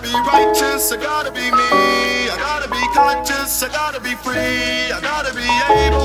gotta be righteous, I gotta be me, I gotta be conscious, I gotta be free, I gotta be able.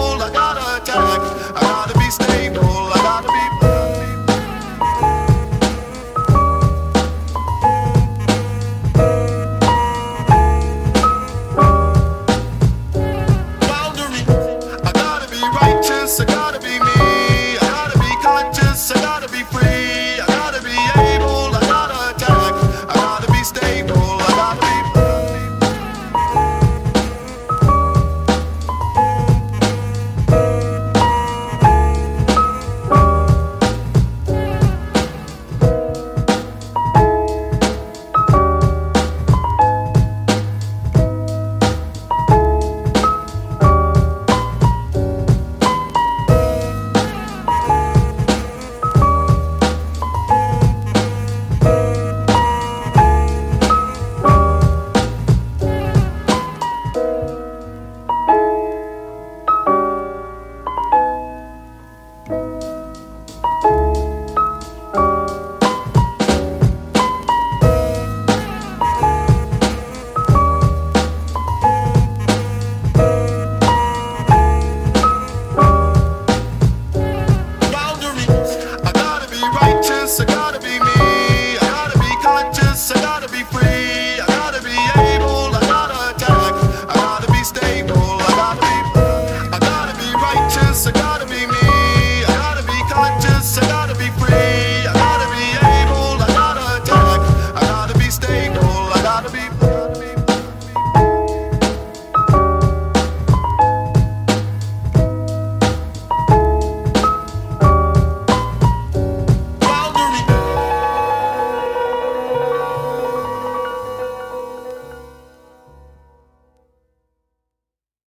said I'd be free.